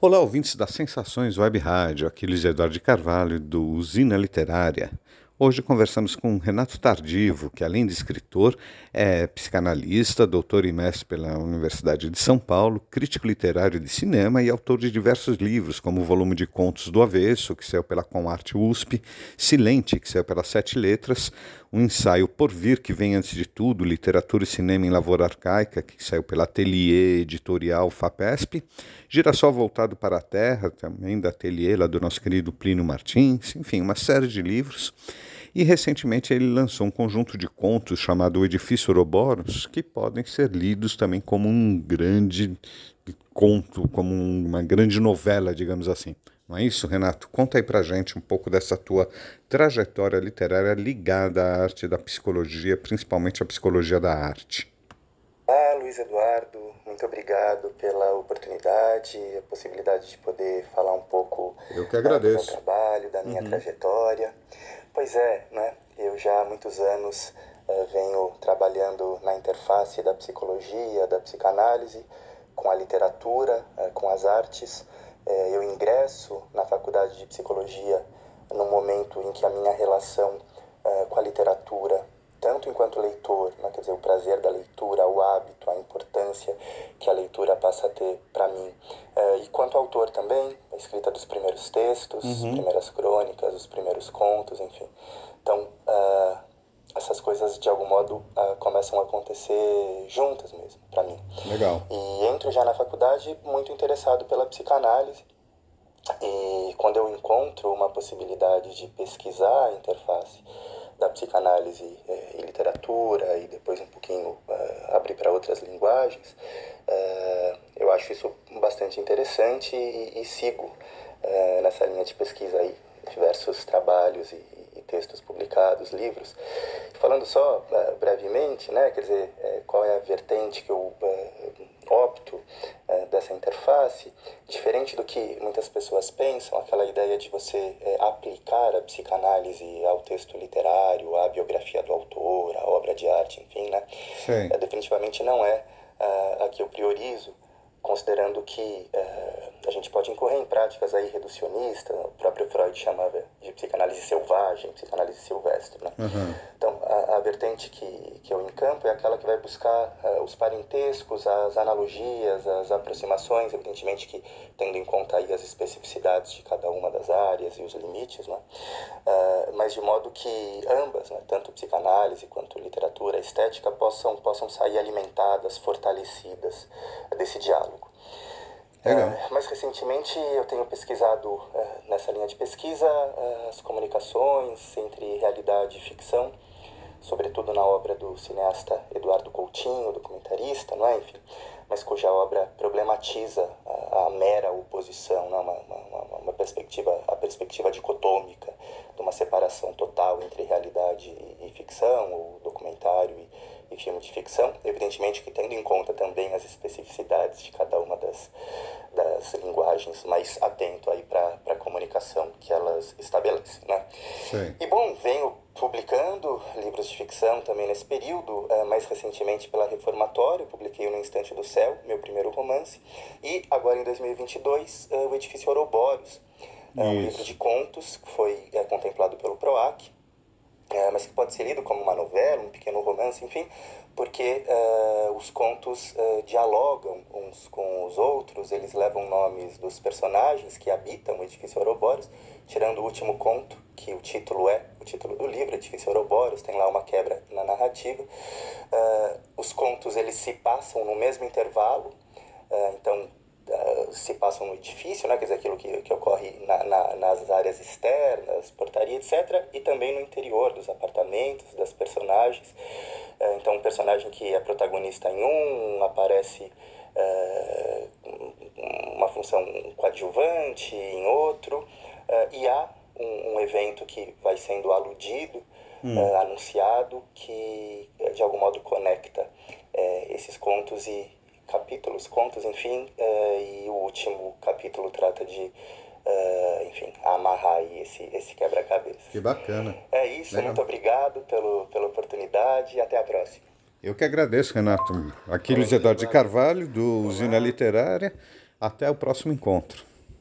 Olá, ouvintes das Sensações Web Rádio, aqui Luiz Eduardo de Carvalho, do Usina Literária. Hoje conversamos com Renato Tardivo, que além de escritor, é psicanalista, doutor e mestre pela Universidade de São Paulo, crítico literário de cinema e autor de diversos livros, como o volume de Contos do Avesso, que saiu pela Comarte USP, Silente, que saiu pelas Sete Letras, um ensaio por vir, que vem antes de tudo, Literatura e Cinema em Lavoura Arcaica, que saiu pela Atelier Editorial FAPESP, Girassol Voltado para a Terra, também da Atelier, lá do nosso querido Plínio Martins, enfim, uma série de livros. E recentemente ele lançou um conjunto de contos chamado O Edifício Ouroboros, que podem ser lidos também como um grande conto, como uma grande novela, digamos assim. Não é isso, Renato? Conta aí pra gente um pouco dessa tua trajetória literária ligada à arte da psicologia, principalmente à psicologia da arte. Ah, Luiz Eduardo, muito obrigado pela oportunidade, a possibilidade de poder falar um pouco Eu que agradeço. do meu trabalho, da minha uhum. trajetória. Pois é, né? Eu já há muitos anos uh, venho trabalhando na interface da psicologia, da psicanálise, com a literatura, uh, com as artes. Uh, eu ingresso na faculdade de psicologia no momento em que a minha relação com a literatura tanto enquanto leitor, né, quer dizer, o prazer da leitura, o hábito, a importância que a leitura passa a ter para mim. Uh, e quanto autor também, a escrita dos primeiros textos, uhum. primeiras crônicas, os primeiros contos, enfim. Então, uh, essas coisas de algum modo uh, começam a acontecer juntas mesmo, para mim. Legal. E entro já na faculdade muito interessado pela psicanálise. E quando eu encontro uma possibilidade de pesquisar a interface da psicanálise é, e literatura e depois um pouquinho uh, abrir para outras linguagens, uh, eu acho isso bastante interessante e, e sigo uh, nessa linha de pesquisa aí diversos trabalhos e, e textos publicados, livros. Falando só brevemente, né, quer dizer, qual é a vertente que eu dessa interface, diferente do que muitas pessoas pensam, aquela ideia de você é, aplicar a psicanálise ao texto literário, à biografia do autor, à obra de arte, enfim, né? Sim. É, definitivamente não é a que eu priorizo considerando que uh, a gente pode incorrer em práticas aí reducionistas, o próprio Freud chamava de psicanálise selvagem, psicanálise silvestre, né? Uhum. Então, a, a, vertente que, que eu encampo é aquela que vai buscar uh, os parentescos, as analogias, as aproximações, evidentemente que tendo em conta aí as especificidades de cada uma das áreas e os limites, né? Uh, mas de modo que ambas, né, tanto psicanálise quanto literatura, estética, possam, possam sair alimentadas, fortalecidas desse diálogo. Legal. É, mais recentemente eu tenho pesquisado é, nessa linha de pesquisa é, as comunicações entre realidade e ficção, sobretudo na obra do cineasta Eduardo Coutinho, documentarista, não é? Enfim, mas cuja obra problematiza a, a mera oposição, não? Uma, uma, perspectiva, a perspectiva dicotômica de uma separação total entre realidade e, e ficção, ou documentário e, e filme de ficção, evidentemente que tendo em conta também as especificidades de cada uma das, das linguagens, mais atento aí para a comunicação que elas estabelecem, né? Sim. E bom, venho publicando livros de ficção também nesse período, uh, mais recentemente pela Reformatório, publiquei o No Instante do Céu, meu primeiro romance, e agora em 2022, uh, O Edifício Ouroboros, uh, um livro de contos que foi uh, contemplado pelo PROAC, é, mas que pode ser lido como uma novela, um pequeno romance, enfim, porque uh, os contos uh, dialogam uns com os outros, eles levam nomes dos personagens que habitam o edifício Ouroboros, tirando o último conto, que o título é, o título do livro, Edifício Ouroboros, tem lá uma quebra na narrativa. Uh, os contos, eles se passam no mesmo intervalo, então se passam no edifício, né, quer dizer, aquilo que, que ocorre na, na, nas áreas externas, portaria, etc., e também no interior dos apartamentos, das personagens. Uh, então, um personagem que é protagonista em um, aparece uh, uma função coadjuvante em outro, e há um, um, evento que vai sendo aludido, hum. anunciado, que de algum modo conecta esses contos e, capítulos, contos, enfim, uh, e o último capítulo trata de, uh, enfim, amarrar aí esse, esse quebra-cabeça. Que bacana. É isso, Legal. muito obrigado pelo, pela oportunidade e até a próxima. Eu que agradeço, Renato. Aqui Luiz Eduardo de Carvalho, do Usina Literária. Até o próximo encontro.